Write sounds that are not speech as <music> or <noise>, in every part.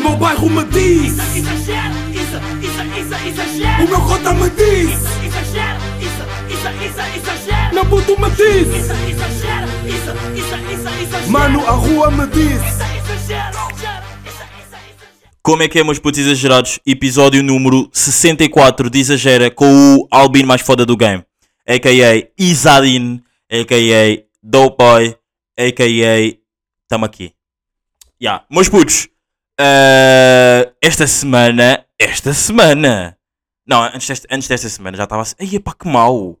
meu bairro me diz Isso, exagero, isso, isso, isso, exagero. O meu cota me diz Isso, exagero, isso, isso, isso, exagero. Meu puto me diz Isso, exagero, isso, isso, isso, exagero. Mano, a rua me diz Isso, exagero. Como é que é, meus putos exagerados? Episódio número 64 de Exagera com o Albino mais foda do game. A.K.A. Isadin, A.K.A. Dope Boy, A.K.A. Tamo aqui. Ya, meus putos. Eh, esta semana, esta semana. Não, antes desta, antes desta semana já estava assim. Ai, pá, que mau.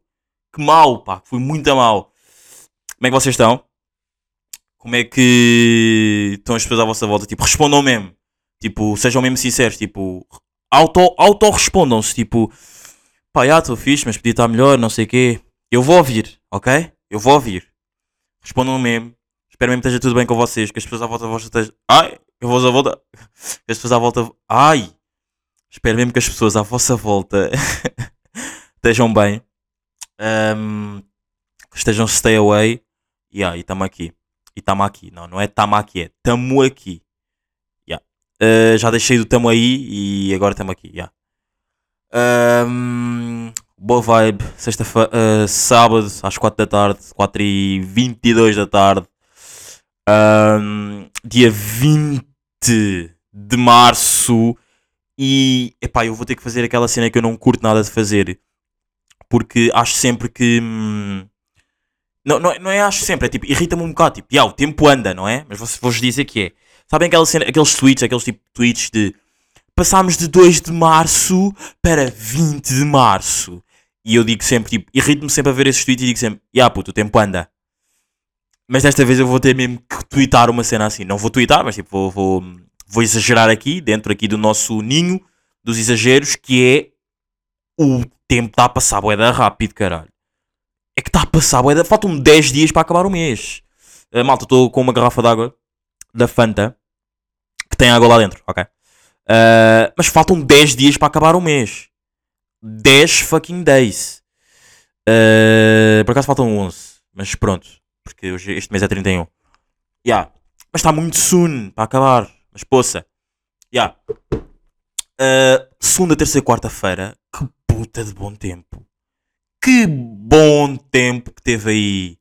Que mau, pá. Foi muito mal. Como é que vocês estão? Como é que estão as pessoas à vossa volta? Tipo, respondam mesmo. Tipo, sejam mesmo sinceros, tipo, auto, auto-respondam-se, tipo, pá, já estou fixe, mas podia estar melhor, não sei o quê. Eu vou ouvir, ok? Eu vou ouvir. Respondam mesmo. Espero mesmo que esteja tudo bem com vocês, que as pessoas à volta vossa estejam... Ai, eu vou à volta... As pessoas à volta... Ai! Espero mesmo que as pessoas à vossa volta <laughs> estejam bem. Que estejam stay away. Yeah, e estamos aqui. E estamos aqui. Não, não é estamos aqui, é tamo aqui. Uh, já deixei do tamo aí e agora estamos aqui. Yeah. Um, boa vibe. Sexta uh, sábado às 4 da tarde, 4 e 22 da tarde. Um, dia 20 de março. E epá, eu vou ter que fazer aquela cena que eu não curto nada de fazer. Porque acho sempre que. hum, não, não, é- não é acho sempre, é tipo, irrita-me um bocado. Tipo, yeah, o tempo anda, não é? Mas vou- vou-vos dizer que é. Sabem aquela cena, aqueles tweets, aqueles tipo tweets de passámos de 2 de março para 20 de março. E eu digo sempre, tipo, irrito-me sempre a ver esses tweets e digo sempre, ya puto, o tempo anda. Mas desta vez eu vou ter mesmo que tweetar uma cena assim. Não vou tweetar, mas tipo, vou, vou, vou exagerar aqui, dentro aqui do nosso ninho dos exageros, que é o tempo está a passar boeda rápido, caralho. É que está a passar boeda, faltam 10 dias para acabar o mês. Ah, malta, estou com uma garrafa de água da Fanta que tem água lá dentro, ok? Uh, mas faltam 10 dias para acabar o mês. 10 fucking days. Uh, por acaso faltam 11. Mas pronto. Porque hoje, este mês é 31. Yeah. Mas está muito soon para acabar. Mas poça. Yeah. Uh, segunda, terça e quarta-feira. Que puta de bom tempo. Que bom tempo que teve aí.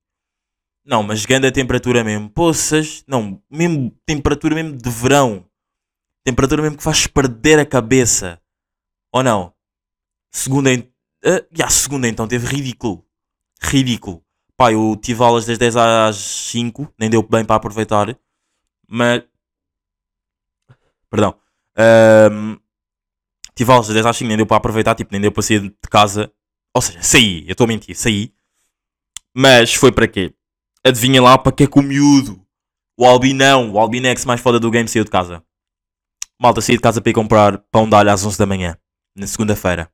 Não, mas grande a temperatura mesmo. Poças. Não, mesmo temperatura mesmo de verão. Temperatura mesmo que faz perder a cabeça. Ou não? Segunda, en- ah, já, segunda então, teve ridículo. Ridículo. Pá, eu tive aulas das 10 às 5, nem deu bem para aproveitar. Mas. Perdão. Ahm, tive aulas das 10 às 5, nem deu para aproveitar, tipo, nem deu para sair de casa. Ou seja, saí, eu estou a mentir, saí. Mas foi para quê? Adivinha lá para que é que o miúdo, o Albinão, o Albinex mais foda do game saiu de casa. Malta, saí de casa para ir comprar pão de alho às 11 da manhã, na segunda-feira.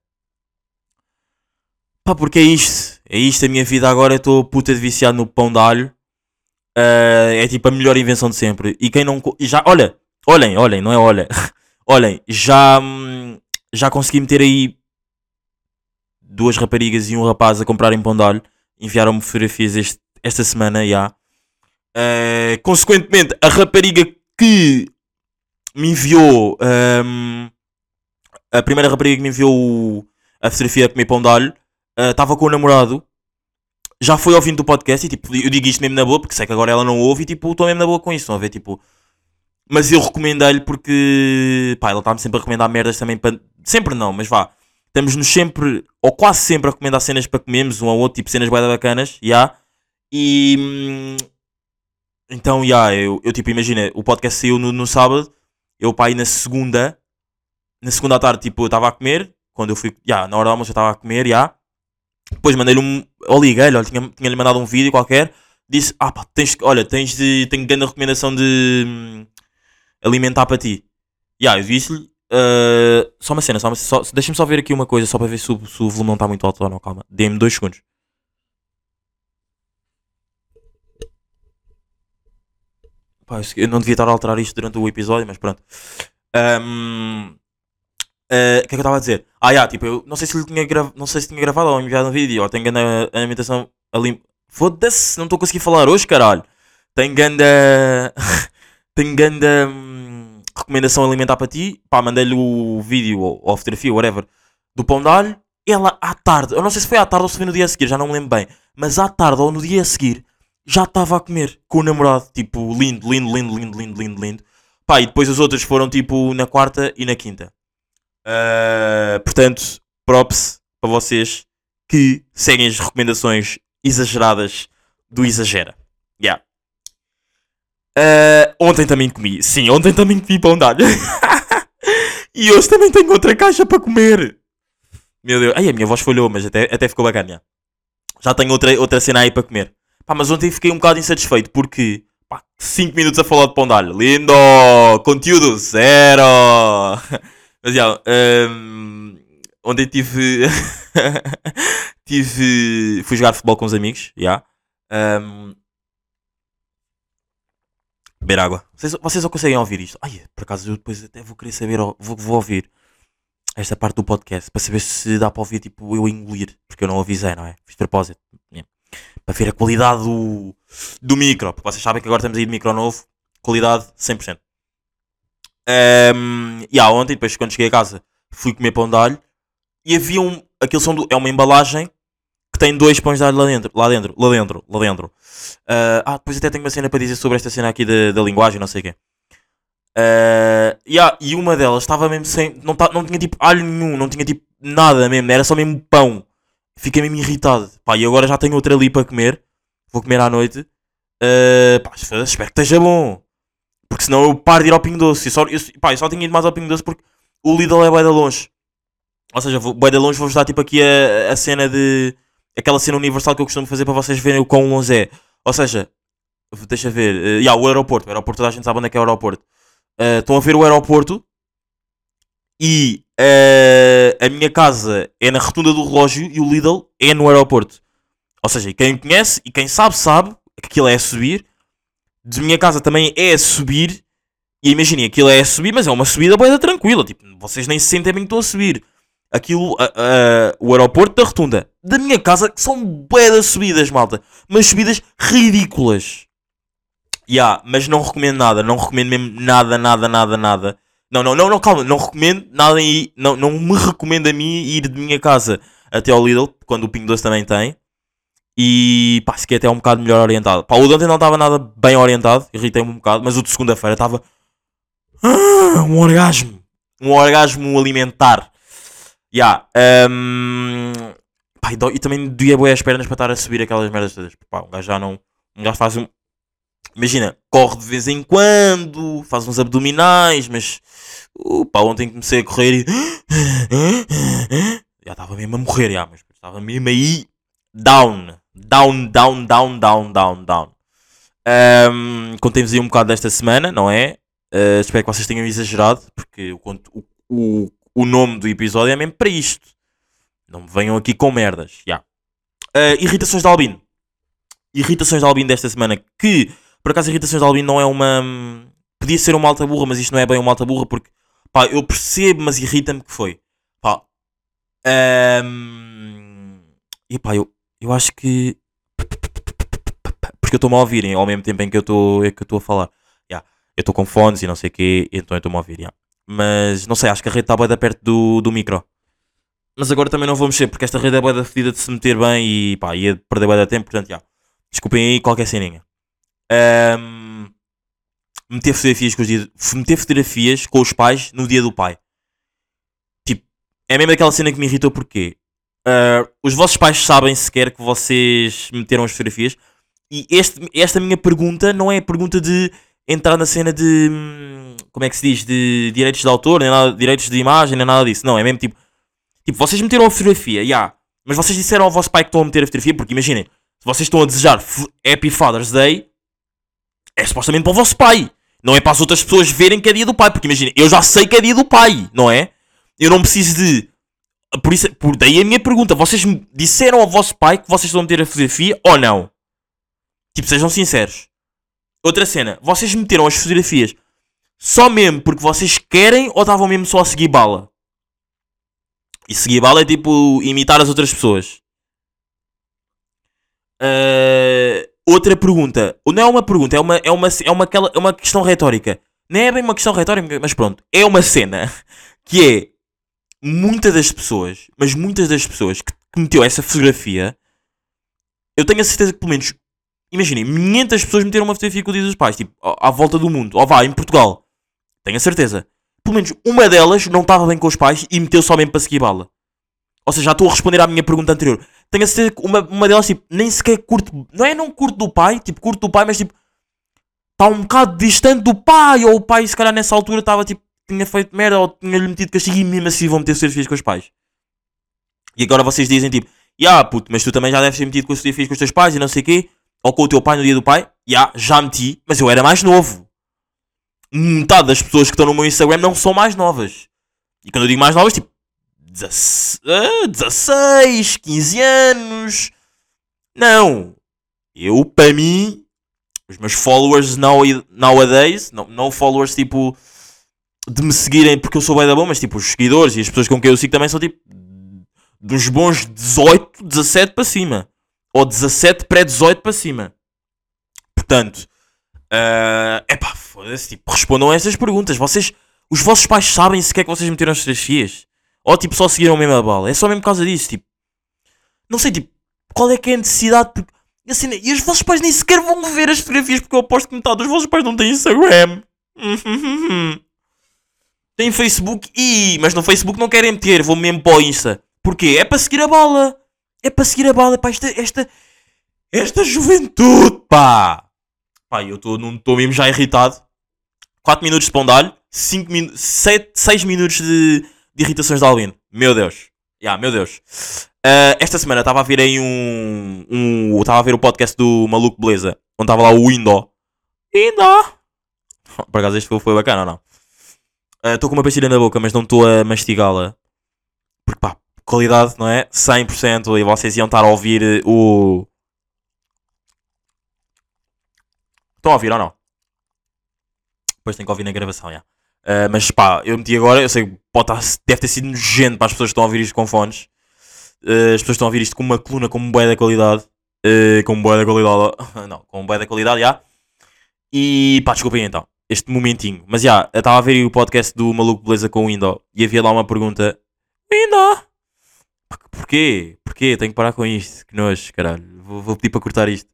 Pá, porque é isto. É isto a minha vida agora. Eu estou puta de viciado no pão de alho. Ah, é tipo a melhor invenção de sempre. E quem não. Já, olha, olhem, olhem, não é olha. <laughs> olhem, já, hum, já consegui meter aí duas raparigas e um rapaz a comprarem pão de alho. Enviaram-me fotografias este- esta semana, já. Ah, consequentemente, a rapariga que me enviou. hum, a primeira rapariga que me enviou a fotografia a comer pão de alho estava com o namorado. Já foi ouvindo do podcast e tipo, eu digo isto mesmo na boa, porque sei que agora ela não ouve e tipo, estou mesmo na boa com isso, estão a ver? Tipo, mas eu recomendei-lhe porque pá, ela está-me sempre a recomendar merdas também para. Sempre não, mas vá. Estamos-nos sempre, ou quase sempre, a recomendar cenas para comermos um ao outro, tipo cenas bem bacanas, já. E. hum, Então, já, eu, eu tipo, imagina, o podcast saiu no, no sábado, eu pá, aí na segunda, na segunda à tarde, tipo, eu estava a comer, quando eu fui, já, na hora do almoço eu estava a comer, já. Depois mandei-lhe um, ou liguei-lhe, olha, tinha- tinha-lhe mandado um vídeo qualquer, disse, ah pá, tens, olha, tens de, tenho grande recomendação de hum, alimentar para ti. Já, eu disse-lhe, ah, só uma cena, só, uma- só, deixa-me só ver aqui uma coisa, só para ver se o, se o volume não está muito alto ou não, calma, dê-me dois segundos. Pá, eu não devia estar a alterar isto durante o episódio, mas pronto. Ahm, ah, O que é que eu estava a dizer? Ah, já, tipo, eu não sei se tinha, não sei se tinha gravado ou enviado um vídeo, ou tem grande alimentação ali. Foda-se, não estou a conseguir falar hoje, caralho. Tem ganda. <laughs> tem ganda. hum, recomendação alimentar para ti. Pá, mandei-lhe o vídeo ou, ou a fotografia, whatever, do pão de alho. Ela à tarde, eu não sei se foi à tarde ou se foi no dia a seguir, já não me lembro bem. Mas à tarde ou no dia a seguir, já estava a comer com o namorado. Tipo, lindo, lindo, lindo, lindo, lindo, lindo, lindo. Pá, e depois os outros foram tipo na quarta e na quinta. Ah, portanto, props para vocês que seguem as recomendações exageradas do Exagera. Yeah. Ah, ontem também comi. Sim, ontem também comi pão de alho. <laughs> e hoje também tenho outra caixa para comer. Meu Deus. Ai, a minha voz falhou, mas até, até ficou bacana. já. Já tenho outra, outra cena aí para comer. Pá, mas ontem fiquei um bocado insatisfeito porque 5 minutos a falar de pão de alho. Lindo! Conteúdo zero! <laughs> Mas já, hum, ontem tive. <laughs> tive. Fui jogar futebol com os amigos, já. Hum, beber água. Vocês, vocês só conseguem ouvir isto? Ai, por acaso eu depois até vou querer saber, vou, vou ouvir esta parte do podcast para saber se dá para ouvir tipo eu engolir, porque eu não avisei, não é? Fiz propósito. Para ver a qualidade do, do micro, porque vocês sabem que agora estamos aí de micro novo, qualidade 100%. Um, e yeah, ontem, depois quando cheguei a casa, fui comer pão de alho e havia um. Aquilo são do- é uma embalagem que tem dois pães de alho lá dentro, lá dentro, lá dentro, lá dentro. Ah, ah, depois até tenho uma cena para dizer sobre esta cena aqui da, da linguagem, não sei o quê. Ah, yeah, e uma delas estava mesmo sem. Não, tá, não tinha tipo alho nenhum, não tinha tipo nada mesmo, era só mesmo pão. Fiquei mesmo irritado. Pá, e agora já tenho outra ali para comer. Vou comer à noite. Ah, pá, espero que esteja bom. Porque senão eu paro de ir ao Pingo Doce. Eu só, eu, pá, eu só tinha ido mais ao Pingo Doce porque o Lidl é bué de longe. Ou seja, bué de longe vou-vos dar tipo aqui a, a cena de... Aquela cena universal que eu costumo fazer para vocês verem o quão longe é. Ou seja, deixa ver. Uh, yeah, o aeroporto. O aeroporto toda a gente sabe onde é que é o aeroporto. Uh, estão a ver o aeroporto e uh, a minha casa é na rotunda do relógio e o Lidl é no aeroporto. Ou seja, quem conhece e quem sabe, sabe que aquilo é a subir. De minha casa também é a subir. E imaginem, aquilo é a subir, mas é uma subida boa tranquila. Tipo, vocês nem se sentem bem que estou a subir. Aquilo, a- a- o aeroporto da rotunda da minha casa são de subidas, malta. Mas subidas ridículas. Ya, mas não recomendo nada. Não recomendo mesmo nada, nada, nada, nada. Não, não, não, não, calma. Não recomendo nada aí. Não, não me recomendo a mim ir de minha casa até ao Lidl, quando o Pingo Doce também tem. E pá, se quer até um bocado melhor orientado. Pá, o de ontem não estava nada bem orientado, irritei-me um bocado, mas o de segunda-feira estava. Ah, um orgasmo! Um orgasmo alimentar. Ya. hum, pá, e, também doía bué as pernas para estar a subir aquelas merdas todas. Pá, um gajo já não. Um gajo faz um. Imagina, corre de vez em quando, faz uns abdominais, mas. Uh, pá, ontem comecei a correr e. <gasps> Já estava mesmo a morrer, já, mas estava mesmo aí. Down. Down, down, down, down, down, down. Um, aí um bocado desta semana, não é? Uh, espero que vocês tenham exagerado, porque o, o, o, nome do episódio é mesmo para isto. Não me venham aqui com merdas. já. Uh, irritações de Albino. Irritações de Albino desta semana. Que, por acaso, irritações de Albino não é uma. Podia ser uma alta burra, mas isto não é bem uma alta burra porque, pá, eu percebo, mas irrita-me que foi. Pá. Um, e pá, eu, eu acho que. Porque eu estou-me a ouvir ao mesmo tempo em que eu estou que eu estou a falar. Ya, Eu estou com fones e não sei o quê, então eu estou-me a ouvir. ya. Mas não sei, acho que a rede está bem da perto do, do micro. Mas agora também não vou mexer, porque esta rede é bué da fedida de se meter bem e pá, ia perder bué da tempo, portanto, já. Desculpem aí qualquer ceninha. Ahm, meter fotografias com os dias, meter fotografias com os pais no dia do pai. Tipo, é mesmo aquela cena que me irritou porque ah, os vossos pais sabem sequer que vocês meteram as fotografias e este, esta minha pergunta não é pergunta de entrar na cena de hum, como é que se diz, de direitos de autor, nem nada, direitos de imagem, nem nada disso. Não, é mesmo tipo, tipo, vocês meteram a fotografia, já, mas vocês disseram ao vosso pai que estão a meter a fotografia, porque imaginem, se vocês estão a desejar Happy Father's Day, é supostamente para o vosso pai. Não é para as outras pessoas verem que é dia do pai. Porque imagina, eu já sei que é dia do pai, não é? Eu não preciso de. Por isso, por daí a minha pergunta: vocês disseram ao vosso pai que vocês estão a meter a fotografia ou não? Tipo, sejam sinceros. Outra cena: vocês meteram as fotografias só mesmo porque vocês querem ou estavam mesmo só a seguir bala? E seguir bala é tipo imitar as outras pessoas. Uh, outra pergunta. Não é uma pergunta, é uma, é uma, é uma, aquela, é uma questão retórica. não é bem uma questão retórica, mas pronto, é uma cena <laughs> que é muitas das pessoas, mas muitas das pessoas que, que meteu essa fotografia, eu tenho a certeza que pelo menos, imaginem, 500 pessoas meteram uma fotografia com o dia dos pais, tipo, à à volta do mundo, ou vá, em Portugal, tenho a certeza. Pelo menos uma delas não estava bem com os pais e meteu só mesmo para seguir bala. Ou seja, já estou a responder à minha pergunta anterior. Tenho a certeza que uma, uma delas, tipo, nem sequer curto, não é não curto do pai, tipo, curto do pai, mas tipo, está um bocado distante do pai, ou o pai, se calhar, nessa altura estava tipo, tinha feito merda, ou tinha-lhe metido castigo e mesmo assim vão meter fotografias com os pais. E agora vocês dizem tipo, ya puto, mas tu também já deves ter metido com as fotografias com os teus pais e não sei o quê, ou com o teu pai no dia do pai. Ya, já meti, mas eu era mais novo. Metade das pessoas que estão no meu Instagram não são mais novas. E quando eu digo mais novas, tipo, 16, ah, 16 15 anos. Não. Eu, para mim, os meus followers now, nowadays, não, não followers tipo de me seguirem porque eu sou bem da bom, mas tipo os seguidores e as pessoas com quem eu sigo também são tipo dos bons 18, 17 para cima. Ou 17 pré-18 para cima. Portanto, é epá, foda-se, tipo, respondam a estas perguntas. Vocês, os vossos pais sabem se quer que vocês meteram as fotografias? Ou tipo, só seguiram mesmo a bala? É só mesmo por causa disso, tipo. Não sei, tipo, qual é que é a necessidade? Porque, assim, e os vossos pais nem sequer vão ver as fotografias porque eu aposto que metade dos vossos pais não têm Instagram. <laughs> Tem Facebook e mas no Facebook não querem meter, vou mesmo para o Insta. Porquê? É para seguir a bala. É para seguir a bala, pá, esta esta esta juventude, pá. Pá, eu estou mesmo já irritado. 4 minutos de pondalho, 5 minutos, 7, 6 minutos de, de irritações de Albino. Meu Deus. Yeah, meu Deus. Uh, esta semana estava a ver aí um. um estava a ver o podcast do Maluco Beleza, onde estava lá o Indo. Indo! Por acaso este foi, foi bacana ou não? Estou uh, com uma pastilha na boca, mas não estou a mastigá-la. Porque pá, qualidade, não é? 100% e vocês iam estar a ouvir eh, o. Estão a ouvir ou não? Depois tem que ouvir na gravação, já. Uh, mas pá, eu meti agora, eu sei que estar, deve ter sido nojento para as pessoas que estão a ouvir isto com fones. Uh, as pessoas estão a ouvir isto com uma coluna com bué da qualidade. Uh, com bué da qualidade. <laughs> não, com bué da qualidade, já. E pá, desculpem então, este momentinho. Mas já, eu estava a ver o podcast do Maluco Beleza com o Indo e havia lá uma pergunta: Indo! Porquê? Porquê? Tenho que parar com isto. Que nojo, caralho. Vou, vou pedir para cortar isto.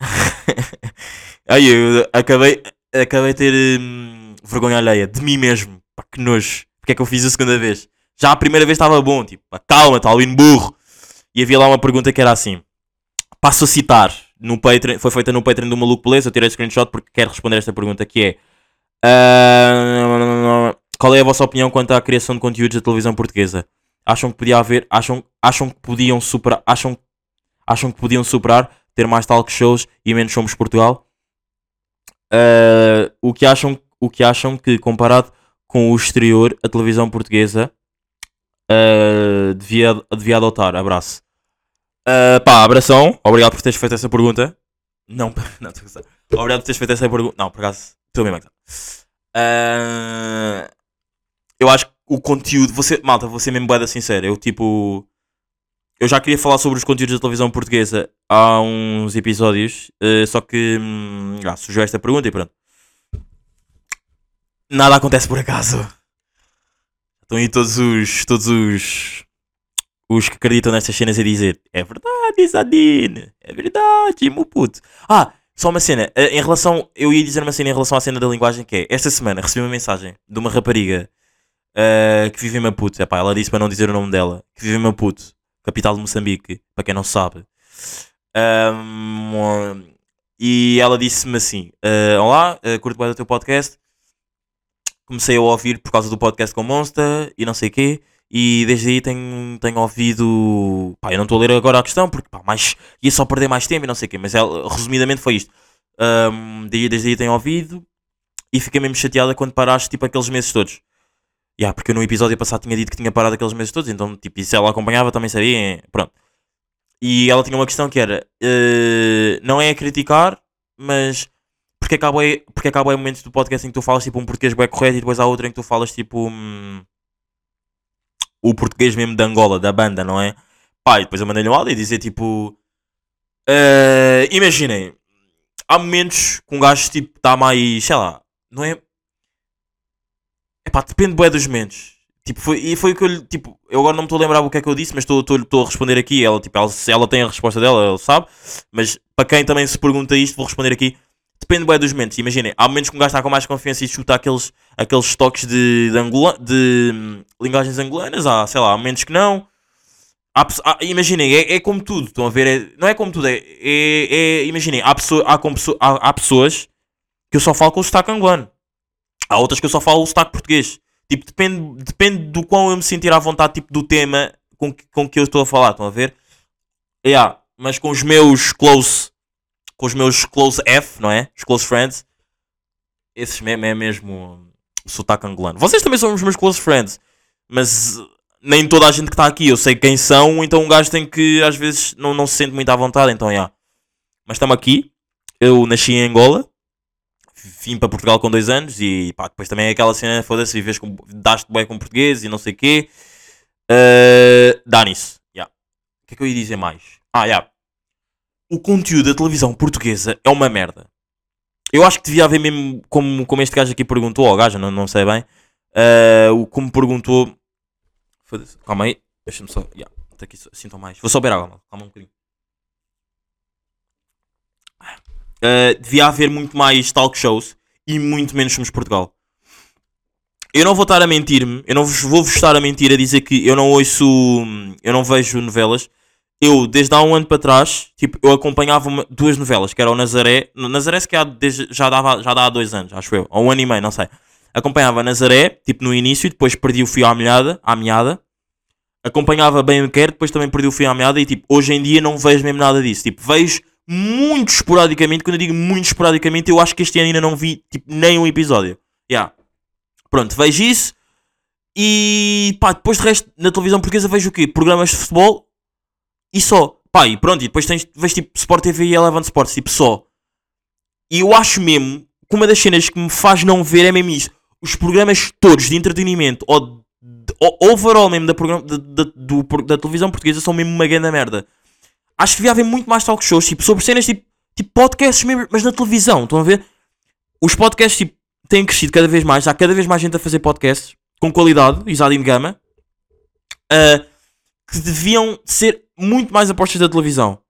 <laughs> Aí eu acabei, acabei de ter hum, vergonha alheia de mim mesmo. Pá, que nojo. Porque é que eu fiz a segunda vez? Já a primeira vez estava bom, tipo, calma, está ali burro. E havia lá uma pergunta que era assim: passo a citar. No Patreon, foi feita no Patreon do Maluco Beleza. Eu tirei screenshot porque quero responder esta pergunta que é. ah, qual é a vossa opinião quanto à criação de conteúdos da televisão portuguesa? Acham que podia haver, acham, acham que podiam superar, acham, acham que podiam superar, ter mais talk shows e menos somos Portugal? Ah, o que acham, o que acham que comparado com o exterior, a televisão portuguesa ah, devia, devia adotar? Abraço. Uh, pá, abração. Obrigado por teres feito essa pergunta. Não, <laughs> não, estou. Obrigado por teres feito essa pergunta. Não, por acaso, estou mesmo a gozar. Uh, eu acho que o conteúdo. Você, malta, vou ser mesmo boeda sincero. Eu tipo. Eu já queria falar sobre os conteúdos da televisão portuguesa há uns episódios. uh, só que. Hum, ah, surgiu esta pergunta e pronto. Nada acontece por acaso. Estão aí todos os. Todos os os que acreditam nestas cenas a dizer é verdade, Zadine, é verdade, meu puto. Ah, só uma cena, eh, em relação, eu ia dizer uma cena em relação à cena da linguagem que é, esta semana recebi uma mensagem de uma rapariga uh, que vive em Maputo, epá, ela disse para não dizer o nome dela, que vive em Maputo, capital de Moçambique, para quem não sabe. Um, e ela disse-me assim, uh, olá, uh, curto bem o teu podcast, comecei a ouvir por causa do podcast com Monster e não sei o quê, e desde aí tenho, tenho ouvido. Pá, eu não estou a ler agora a questão porque pá, mais, ia só perder mais tempo e não sei o quê, mas ela, resumidamente foi isto. Um, desde aí tenho ouvido e fiquei mesmo chateada quando paraste tipo aqueles meses todos. Yeah, porque eu no episódio passado tinha dito que tinha parado aqueles meses todos, então tipo, e se ela acompanhava também sabia. Pronto. E ela tinha uma questão que era: uh, não é a criticar, mas porque acaba porque acaba aí momentos do podcast em que tu falas tipo um português bem correto e depois há outro em que tu falas tipo. Hum, o português mesmo de Angola, da banda, não é? Pá, e depois eu mandei-lhe um áudio e dizer tipo. Uh, imaginem, há momentos que um gajo tipo está mais, sei lá, não é, Epá, depende bué dos momentos. Tipo, foi, e foi o que eu lhe. Tipo, eu agora não me estou a lembrar o que é que eu disse, mas estou- a responder aqui. Ela, tipo, ela, ela tem a resposta dela, ela sabe. Mas para quem também se pergunta isto, vou responder aqui. Depende bué dos momentos. Imaginem, há momentos que um gajo está com mais confiança e chuta aqueles, aqueles toques de, de, angula, de hum, linguagens angolanas. Há, sei lá, há momentos que não. Há há- imaginem, é, é como tudo. Estão a ver? É- não é como tudo. É, é, é- imaginem, há, pessoa, há, pessoa- há, há pessoas que eu só falo com o sotaque angolano. Há outras que eu só falo o sotaque português. Tipo, depende, depende do quão eu me sentir à vontade tipo, do tema com que, com que eu estou a falar. Estão a ver? Yeah, mas com os meus close, com os meus close F, não é? Os close friends, esses mesmo é mesmo o sotaque angolano. Vocês também são os meus close friends, mas nem toda a gente que está aqui eu sei quem são, então um gajo tem que às vezes não, não se sente muito à vontade. Então, yeah. Mas estamos aqui. Eu nasci em Angola, vim para Portugal com dois anos e pá, depois também é aquela cena, foda-se, vives com, daste bem com português e não sei o quê. Uh, Dá-nisso. Yeah. O que é que eu ia dizer mais? Ah, yeah. O conteúdo da televisão portuguesa é uma merda. Eu acho que devia haver mesmo, como, como este gajo aqui perguntou, ou gajo, não, não sei bem, uh, como perguntou. Calma aí, deixa-me só. Yeah, tá aqui, sinto mais. Vou só beber água, calma um bocadinho. Uh, devia haver muito mais talk shows e muito menos Somos Portugal. Eu não vou estar a mentir-me, eu não vou vos estar a mentir a dizer que eu não ouço, eu não vejo novelas. Eu, desde há um ano para trás, tipo, eu acompanhava uma- duas novelas, que era o Nazaré. Nazaré se calhar desde, já, dava, já dá há dois anos, acho eu, ou um ano e meio, não sei. Acompanhava Nazaré, tipo, no início, e depois perdi o fio à meada, à meada. Acompanhava bem o quer, depois também perdi o fio à meada, e tipo, hoje em dia não vejo mesmo nada disso. Tipo, vejo muito esporadicamente, quando eu digo muito esporadicamente, eu acho que este ano ainda não vi, tipo, nem um episódio. Yeah. Pronto, vejo isso. E pá, depois de resto, na televisão portuguesa vejo o quê? Programas de futebol e só. Pá, e pronto, e depois tens, vês tipo Sport TV e Eleven Sports, tipo só. E eu acho mesmo que uma das cenas que me faz não ver é mesmo isso. Os programas todos de entretenimento ou, de, ou overall mesmo da, programa, da, do- da televisão portuguesa são mesmo uma grande merda. Acho que devia haver muito mais talk shows, tipo, sobre cenas tipo, tipo podcasts mesmo, mas na televisão, estão a ver? Os podcasts tipo, têm crescido cada vez mais, há cada vez mais gente a fazer podcasts com qualidade, Isadin de Gama, ah, que deviam ser muito mais apostas da televisão.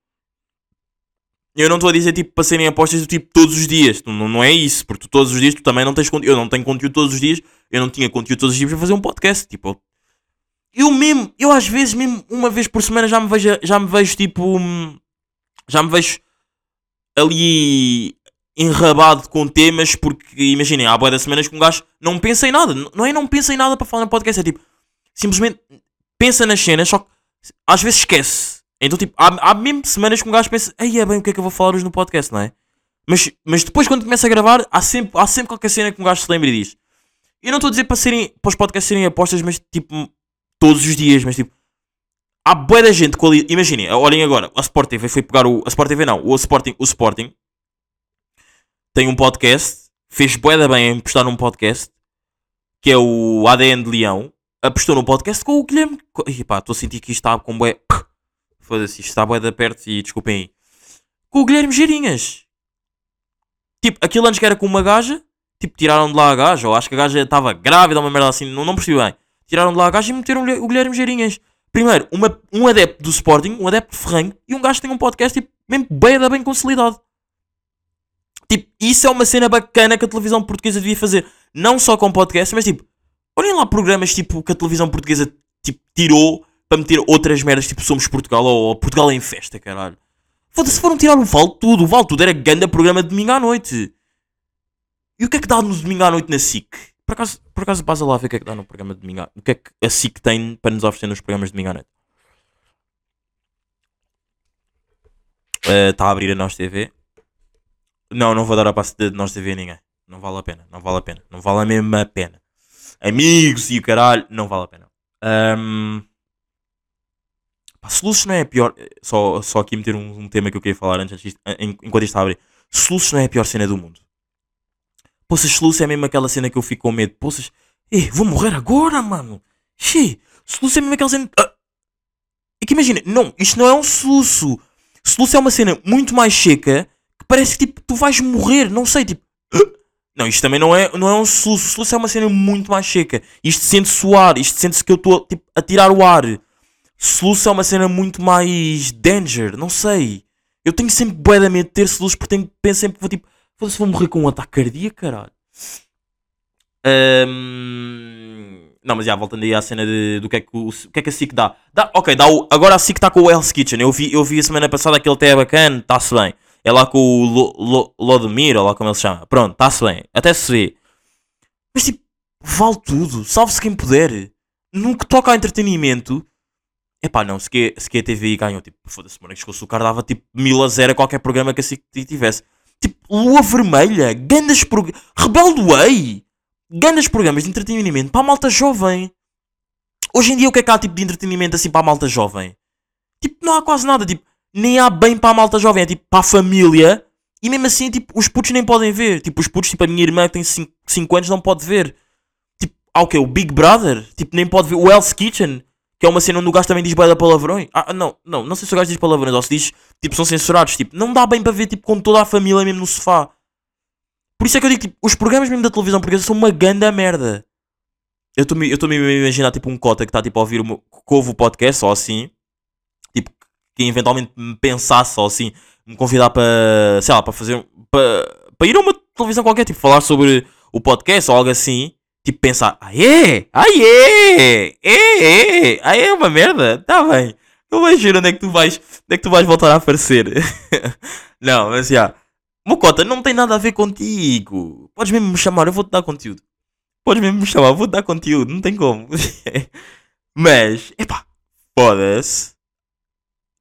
Eu não estou a dizer tipo para serem apostas do tipo todos os dias, não, não é isso, porque todos os dias tu também não tens conteúdo. Eu não tenho conteúdo todos os dias, eu não tinha conteúdo todos os dias para fazer um podcast. Tipo, eu mesmo, eu às vezes, mesmo uma vez por semana, já me vejo, já me vejo tipo, já me vejo ali enrabado com temas, porque imaginem, há boia das semanas que um gajo não pensa em nada, não é não pensa em nada para falar no podcast, é tipo, simplesmente pensa nas cenas, só que às vezes esquece. Então, tipo, há, há mesmo semanas que um gajo pensa, aí é bem o que é que eu vou falar hoje no podcast, não é? Mas, mas depois, quando começa a gravar, há sempre, há sempre qualquer cena que um gajo se lembre e diz. Eu não estou a dizer para, serem, para os podcasts serem apostas, mas tipo, todos os dias, mas tipo, há boa da gente. Imaginem, olhem agora, a Sport TV foi pegar o. A Sport TV não, o Sporting, o Sporting tem um podcast, fez bué da bem em postar num podcast, que é o ADN de Leão, apostou num podcast com o Guilherme. Ih, pá, estou a sentir que isto está com bué. Foda-se, isto está bué da perto e desculpem aí. Com o Guilherme Geirinhas. Tipo, aquilo antes que era com uma gaja, tipo, tiraram de lá a gaja, ou acho que a gaja estava grávida uma merda assim, não, não percebi bem. Tiraram de lá a gaja e meteram o Guilherme Geirinhas. Primeiro, uma, um adepto do Sporting, um adepto de Ferranho, e um gajo que tem um podcast, tipo, mesmo bem da bem consolidado. Tipo, isso é uma cena bacana que a televisão portuguesa devia fazer. Não só com podcast, mas tipo, olhem lá programas tipo que a televisão portuguesa tipo, tirou para meter outras merdas, tipo Somos Portugal ou, Portugal em Festa, caralho. Foda-se, foram tirar o Vale Tudo. O Vale Tudo era ganda programa de domingo à noite. E o que é que dá no domingo à noite na SIC? Por acaso, por acaso passa lá ver o que é que dá no programa de domingo à O que é que a SIC tem para nos oferecer nos programas de domingo à noite? Está a abrir a Nós TV. Não, não vou dar a passe de Nós TV a ninguém. Não vale a pena, não vale a pena. Não vale a mesmo a pena. Amigos e o caralho, não vale a pena. Ahm, pá, Soluços não é a pior. Só, só aqui meter um, um tema que eu queria falar antes, en- enquanto isto está a abrir. Soluços não é a pior cena do mundo. Poças, Soluços é mesmo aquela cena que eu fico com medo. Poças, eh, vou morrer agora, mano. Xê, Soluços é mesmo aquela cena. Ah! É que imagina, não, isto não é um soluço. Soluço é uma cena muito mais seca que parece que tipo, tu vais morrer, não sei, tipo. Não, isto também não é, não é um soluço. O soluço é uma cena muito mais seca. Isto sente suar. Isto sente-se que eu estou tipo, a tirar o ar. Soluço é uma cena muito mais danger. Não sei. Eu tenho sempre bué medo de ter soluço porque tenho, penso sempre que vou tipo. Foda-se, vou morrer com um ataque cardíaco, caralho. Ahm, Não, mas já, voltando aí à cena de, do que é que o, o que é que a SIC dá. dá ok, dá o, agora a SIC está com o Hell's Kitchen. Eu vi, eu vi a semana passada que ele até é bacana, está-se bem. É lá com o Lo, Lo, Lodemir, ou lá como ele se chama. Pronto, está-se bem. Até se vê. Mas tipo, vale tudo. Salve-se quem puder. No que toca a entretenimento. Epá, não, se que, se que a TVI ganhou, tipo, foda-se, mano, que o açúcar dava tipo mil a zero a qualquer programa que a SIC tivesse. Tipo, Lua Vermelha, gandas programas. Rebelde Way, gandas programas de entretenimento para a malta jovem. Hoje em dia, o que é que há tipo de entretenimento assim para a malta jovem? Tipo, não há quase nada, tipo, nem há bem para a malta jovem, é tipo para a família. E mesmo assim, tipo, os putos nem podem ver. Tipo, os putos, tipo, a minha irmã que tem 5 anos não pode ver. Tipo, há o quê? O Big Brother? Tipo, nem pode ver. O Hell's Kitchen? Que é uma cena onde o gajo também diz bué palavrões. Ah, não, não, não sei se o gajo diz palavrões ou se diz, tipo, são censurados. Tipo, não dá bem para ver, tipo, com toda a família mesmo no sofá. Por isso é que eu digo, tipo, os programas mesmo da televisão portuguesa são uma ganda merda. Eu estou-me a imaginar, tipo, um cota que está, tipo, a ouvir o meu, que ouve o podcast ou assim. Que eventualmente me pensasse ou assim, me convidar para, sei lá, para fazer, para, para ir a uma televisão qualquer, tipo, falar sobre o podcast ou algo assim. Tipo, pensar, ah é? Ah é? É? Ah é uma merda? Tá bem. Eu vejo onde é que tu vais, onde é que tu vais voltar a aparecer. <laughs> não, mas já. Mocota, não tem nada a ver contigo. Podes mesmo me chamar, eu vou-te dar conteúdo. Podes mesmo me chamar, vou-te dar conteúdo, não tem como. <laughs> mas, epá, foda-se.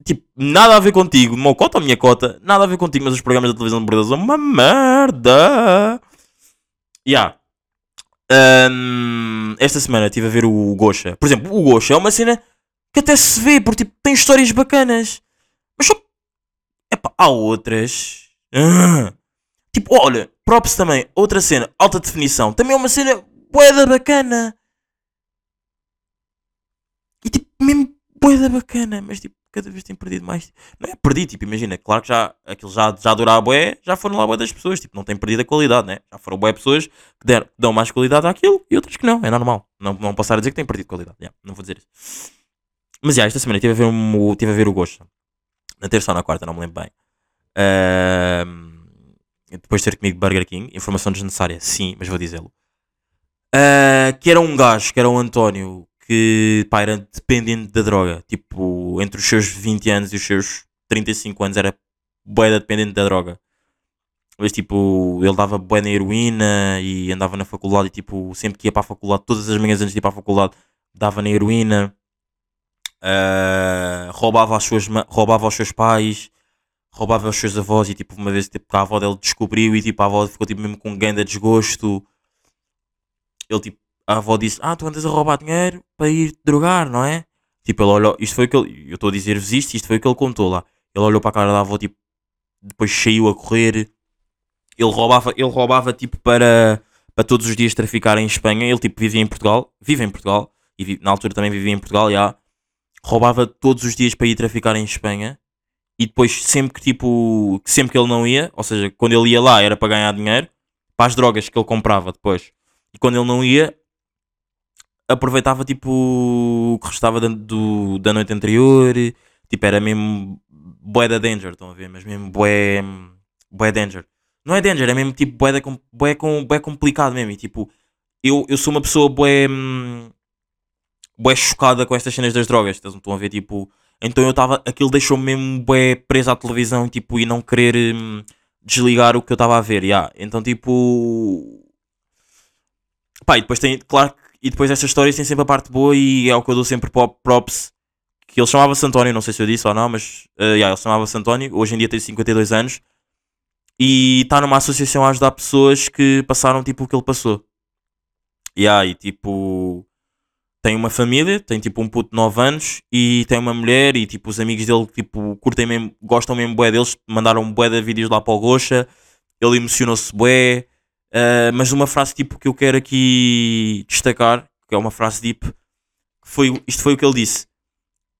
Tipo, nada a ver contigo. Meu cota ou minha cota, nada a ver contigo, mas os programas da televisão de são uma merda. Ya. Um, esta semana estive a ver o Gosha. Por exemplo, o Gosha é uma cena que até se vê, porque tipo, tem histórias bacanas. Mas só. Epá, há outras. Ah. Tipo, olha, props também, outra cena, alta definição. Também é uma cena boeda bacana. E tipo, mesmo boeda bacana. Mas tipo, cada vez tem perdido mais. Não é perdido, tipo, imagina, claro que já, aquilo já, já durava bué, já foram lá bué das pessoas, tipo, não tem perdido a qualidade, né? Já foram bué pessoas que, que dão mais qualidade àquilo e outras que não, é normal. Não, não passar a dizer que tem perdido qualidade, yeah, não vou dizer isso. Mas já, esta semana estive a ver, um, estive a ver o Gosto. Na terça ou na quarta, não me lembro bem. Uh, depois de ter comigo Burger King, informação desnecessária, sim, mas vou dizê-lo. Uh, que era um gajo, que era o António, que pá, era dependente da droga. Tipo, entre os seus 20 anos e os seus 35 anos era boeda dependente da droga. Mas tipo, ele dava bué na heroína e andava na faculdade e tipo, sempre que ia para a faculdade, todas as manhãs antes de ir para a faculdade, dava na heroína. Uh, roubava, as suas, roubava aos seus pais, roubava aos seus avós e tipo, uma vez tipo, a avó dele descobriu e tipo, a avó ficou tipo, mesmo com um grande desgosto. Ele tipo, a avó disse, ah, tu andas a roubar dinheiro para ir drogar, não é? Tipo, ele olhou, isto foi o que ele, eu estou a dizer-vos isto, isto foi o que ele contou lá. Ele olhou para a cara da avó, tipo, depois saiu a correr. Ele roubava, ele roubava tipo, para, para todos os dias traficar em Espanha. Ele, tipo, vivia em Portugal, vive em Portugal, e na altura também vivia em Portugal, já. Roubava todos os dias para ir traficar em Espanha. E depois, sempre que, tipo, sempre que ele não ia, ou seja, quando ele ia lá era para ganhar dinheiro, para as drogas que ele comprava depois. E quando ele não ia, aproveitava tipo o que restava da, do, da noite anterior, tipo era mesmo bué da danger, estão a ver? Mas mesmo bué, bué danger. Não é danger, é mesmo tipo bué, da, bué, com, bué complicado mesmo. E, tipo, eu, eu sou uma pessoa bué, bué chocada com estas cenas das drogas, estão a ver? Tipo, então eu estava, aquilo deixou-me mesmo bué preso à televisão tipo, e não querer hum, desligar o que eu estava a ver. Yeah. Então tipo. Pá, e depois tem, claro e depois estas histórias têm sempre a parte boa e é o que eu dou sempre props. Que ele chamava-se António, não sei se eu disse ou não, mas uh, yeah, ele chamava-se António. Hoje em dia tem 52 anos e está numa associação a ajudar pessoas que passaram tipo o que ele passou. Yeah, e tipo tem uma família, tem tipo um puto de 9 anos e tem uma mulher e tipo os amigos dele tipo curtem mesmo, gostam mesmo bué deles, mandaram bué de vídeos lá para o Gocha, ele emocionou-se bué, Uh, mas uma frase tipo que eu quero aqui destacar, que é uma frase deep, foi, isto foi o que ele disse.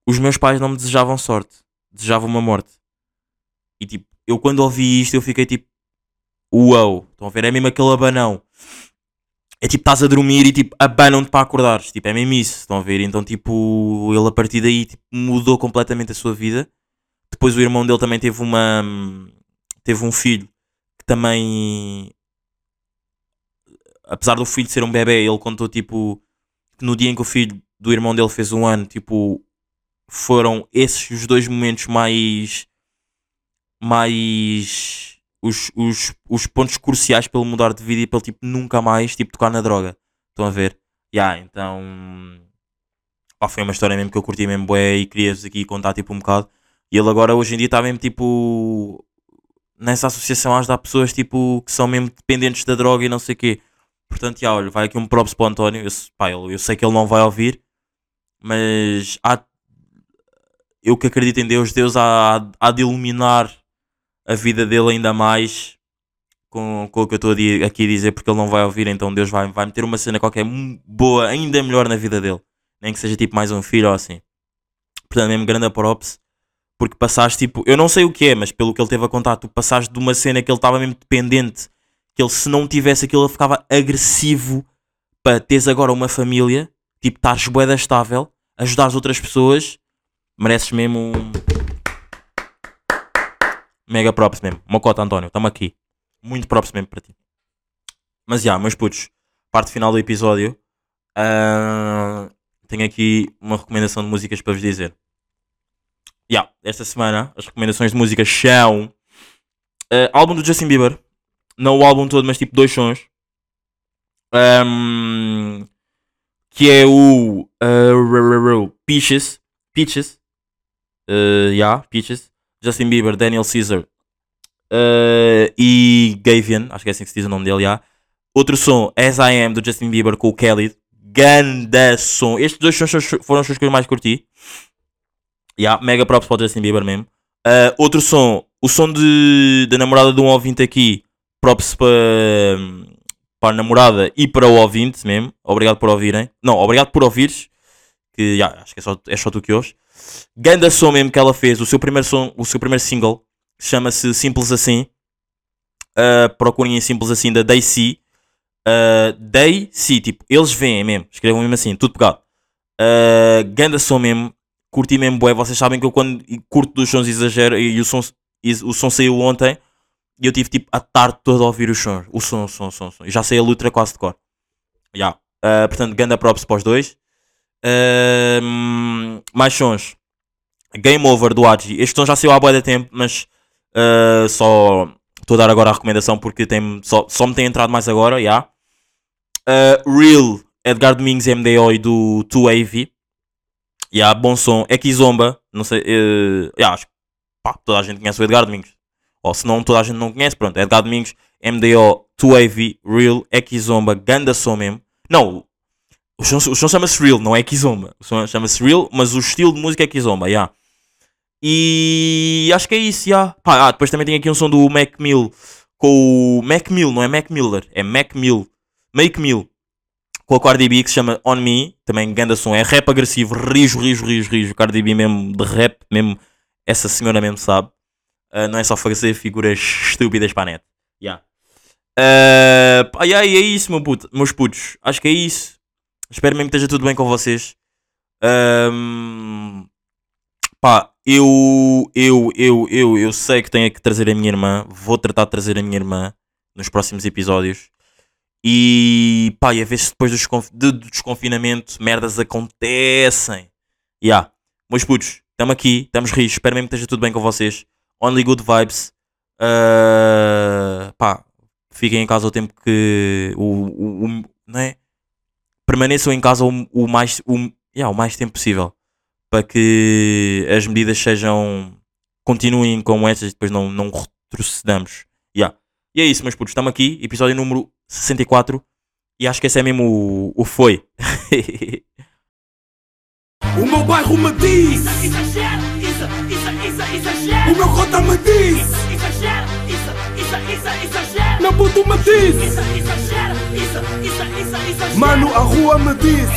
Os meus pais não me desejavam sorte, desejavam uma morte. E tipo, eu quando ouvi isto eu fiquei tipo, uau, estão a ver? É mesmo aquele abanão. É tipo, estás a dormir e tipo, abanam-te para acordares. Tipo, é mesmo isso, estão a ver? Então, tipo, ele a partir daí tipo, mudou completamente a sua vida. Depois o irmão dele também teve uma. Teve um filho que também. Apesar do filho ser um bebê, ele contou tipo. Que no dia em que o filho do irmão dele fez um ano, tipo. Foram esses os dois momentos mais. Mais. Os, os, os pontos cruciais ele mudar de vida e ele tipo, nunca mais tipo, tocar na droga. Estão a ver? Yeah, então. Pá, foi uma história mesmo que eu curti mesmo bué e queria-vos aqui contar tipo um bocado. E ele agora hoje em dia está mesmo tipo nessa associação a ajudar pessoas tipo que são mesmo dependentes da droga e não sei o quê. Portanto, já, olha, vai aqui um props para o António. Eu, pá, eu, eu sei que ele não vai ouvir, mas há, eu que acredito em Deus, Deus há, há de iluminar a vida dele ainda mais com, com o que eu estou aqui a dizer, porque ele não vai ouvir, então Deus vai, vai meter uma cena qualquer boa, ainda melhor na vida dele. Nem que seja tipo mais um filho ou assim. Portanto, mesmo grande props porque passaste tipo, eu não sei o que é, mas pelo que ele teve a contar, tu passaste de uma cena que ele estava mesmo dependente, que ele se não tivesse aquilo ele ficava agressivo para teres agora uma família, tipo, estares boeda estável, ajudares outras pessoas, mereces mesmo um mega props mesmo. Uma cota, António, estamos aqui. Muito props mesmo para ti. Mas já, meus putos, parte final do episódio. ah, tenho aqui uma recomendação de músicas para vos dizer. Yeah, esta semana as recomendações de música são eh, álbum do Justin Bieber, não o álbum todo, mas tipo dois sons, Ahm, que é o uh, Peaches, Peaches, uh, yeah, Peaches, Justin Bieber, Daniel Caesar eh, e Gavian, acho que é assim que se diz o nome dele, yeah. Outro som, As I Am do Justin Bieber com o Kelly, ganda som. Estes dois sons foram os sons que eu mais curti. Yeah, mega props para o Justin Bieber mesmo. Uh, outro som, o som de, da namorada de um ouvinte aqui, props para, para a namorada e para o ouvinte mesmo. Obrigado por ouvirem. Não, obrigado por ouvires. Que acho que é só, é só tu que ouves. Ganda som mesmo que ela fez, o seu primeiro som, o seu primeiro single, chama-se Simples Assim. Uh, procurem em Simples Assim da Daisy. Uh, Daisy, tipo, eles veem mesmo, escrevam mesmo assim, tudo pegado. Uh, ganda som mesmo, curti mesmo bué. Vocês sabem que eu quando curto dos sons exagero e o som, e o som saiu ontem e eu tive tipo a tarde toda a ouvir o som, o som, o som, o som, o som. E já sei a letra quase de cor. Yeah. Uh, portanto, ganda props para os dois. Uh, mais sons. Game Over do Agi. Este som já saiu há bué de tempo, mas uh, só estou a dar agora a recomendação porque tem, só, só me tem entrado mais agora. Yeah. Real, Edgar Domingos MDO e do 2AV. Yeah, bom som. Kizomba. Não sei. Uh, yeah, acho que toda a gente conhece o Edgar Domingos. Ou se não, toda a gente não conhece. Pronto, Edgar Domingos, MDO, 2AV, Real, é Kizomba, ganda som mesmo. Não, o som, chama-se Real, não é Kizomba. O som chama-se Real, mas o estilo de música é Kizomba, yeah. E acho que é isso, yeah. Pá, ah, depois também tem aqui um som do Mac Mill com o Mac Mill, não é Mac Miller, é Mac Mill, Make Mill com a Cardi B que se chama On Me, também ganda som, é rap agressivo, rijo, rijo, rijo, rijo, Cardi B mesmo de rap, mesmo, essa senhora mesmo sabe, uh, não é só fazer figuras estúpidas para a net, yeah. Uh, pá, yeah, é isso, meu puto, meus putos, acho que é isso, espero mesmo que esteja tudo bem com vocês, um, pá, eu, eu, eu, eu, eu sei que tenho que trazer a minha irmã, vou tratar de trazer a minha irmã nos próximos episódios, e pá, e a ver se depois do, desconf do desconfinamento merdas acontecem. Ya. Yeah. Meus putos, estamos aqui, estamos rios. Espero mesmo que esteja tudo bem com vocês. Only good vibes. Uh, pá, fiquem em casa o tempo que. O, o, o não é? Permaneçam em casa o, o mais, o, yeah, o mais tempo possível. Para que as medidas sejam. Continuem como estas e depois não, não retrocedamos. Yeah. E é isso, meus putos. Estamos aqui, episódio número 64 e acho que esse é mesmo o, o foi. <laughs> O meu bairro me diz, Exagero, isso, isso, isso, exagero. o meu cota me diz, Exagero, isso, isso, isso, exagero. meu puto me diz, Isso, exagero, isso, isso, isso, exagero. mano a rua me diz.